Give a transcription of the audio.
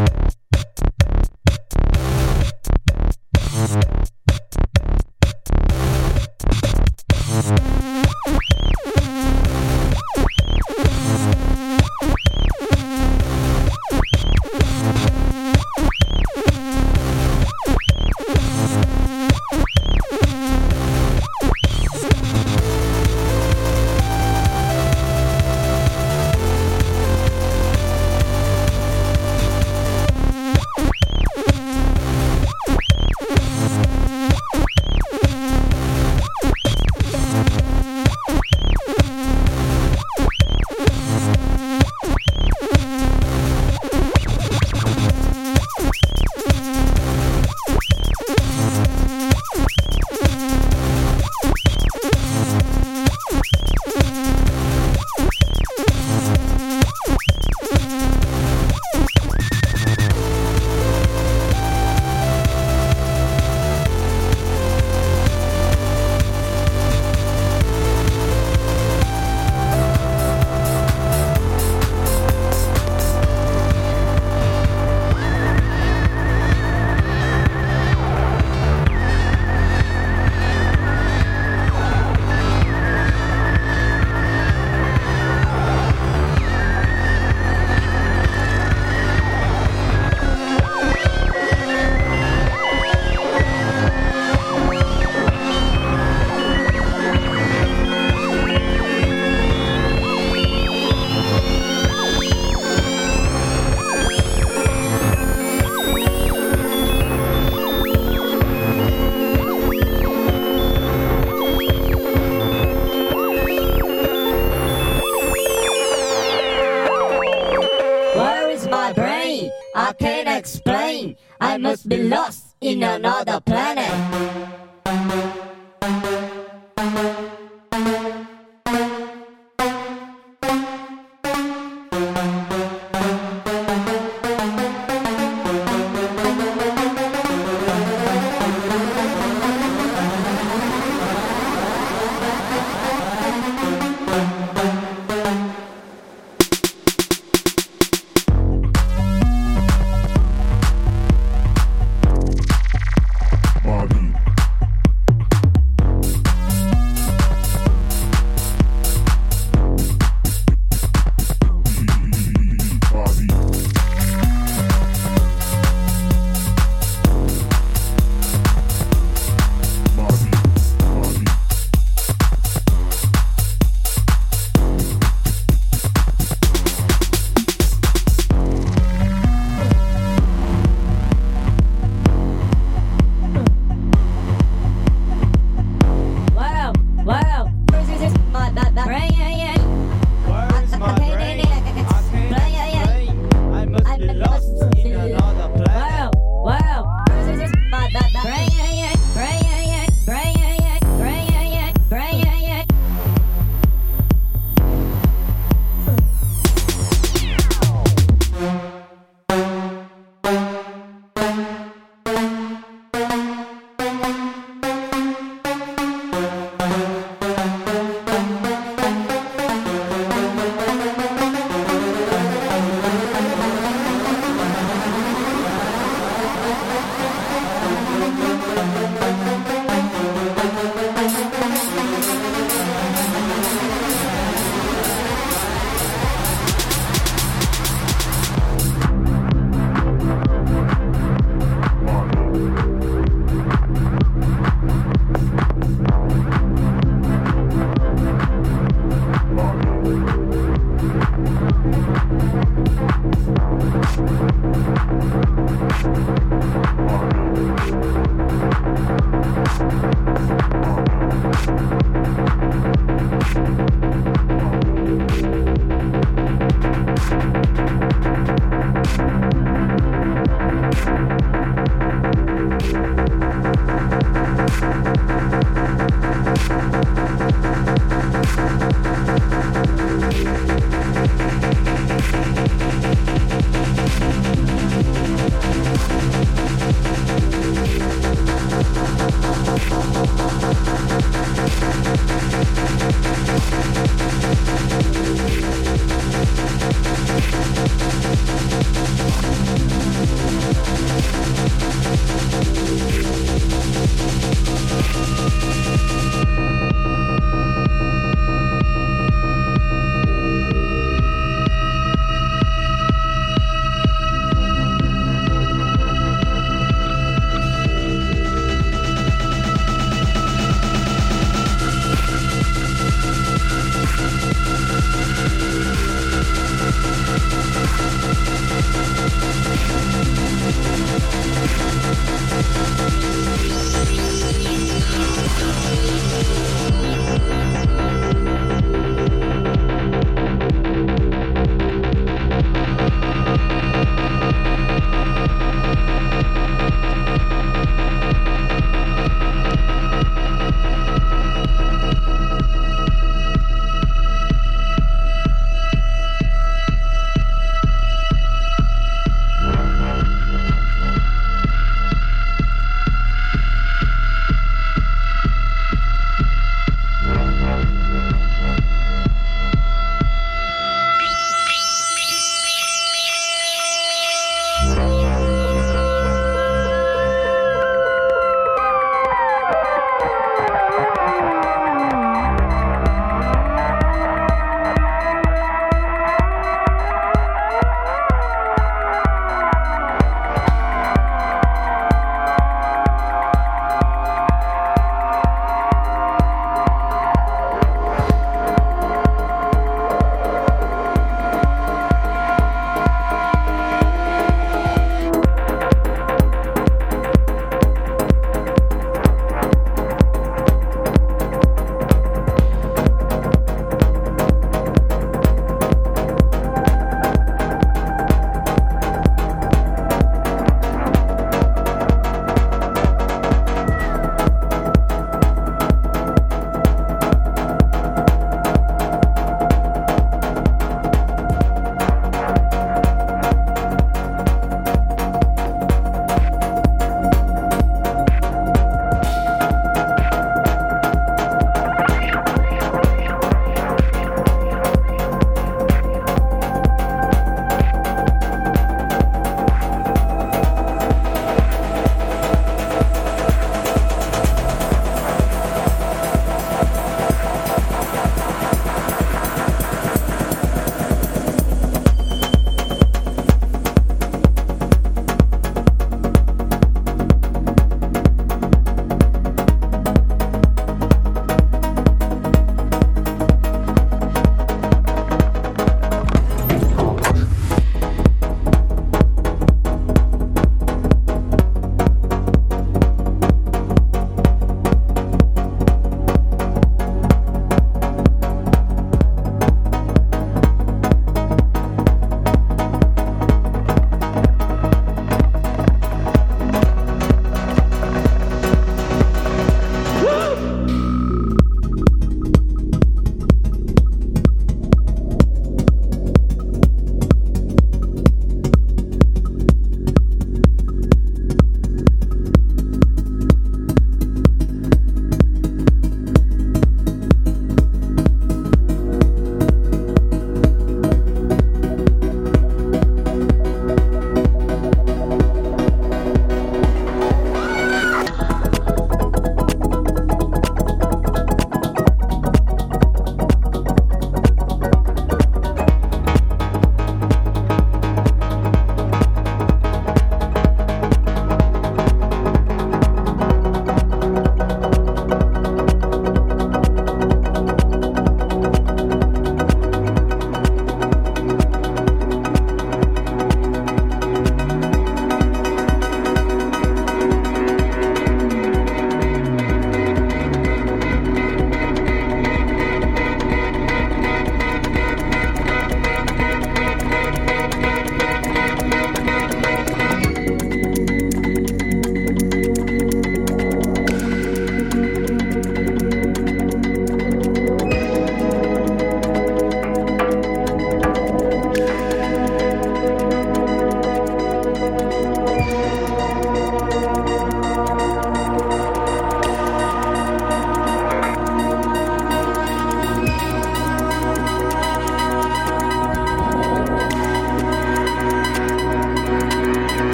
Podcast.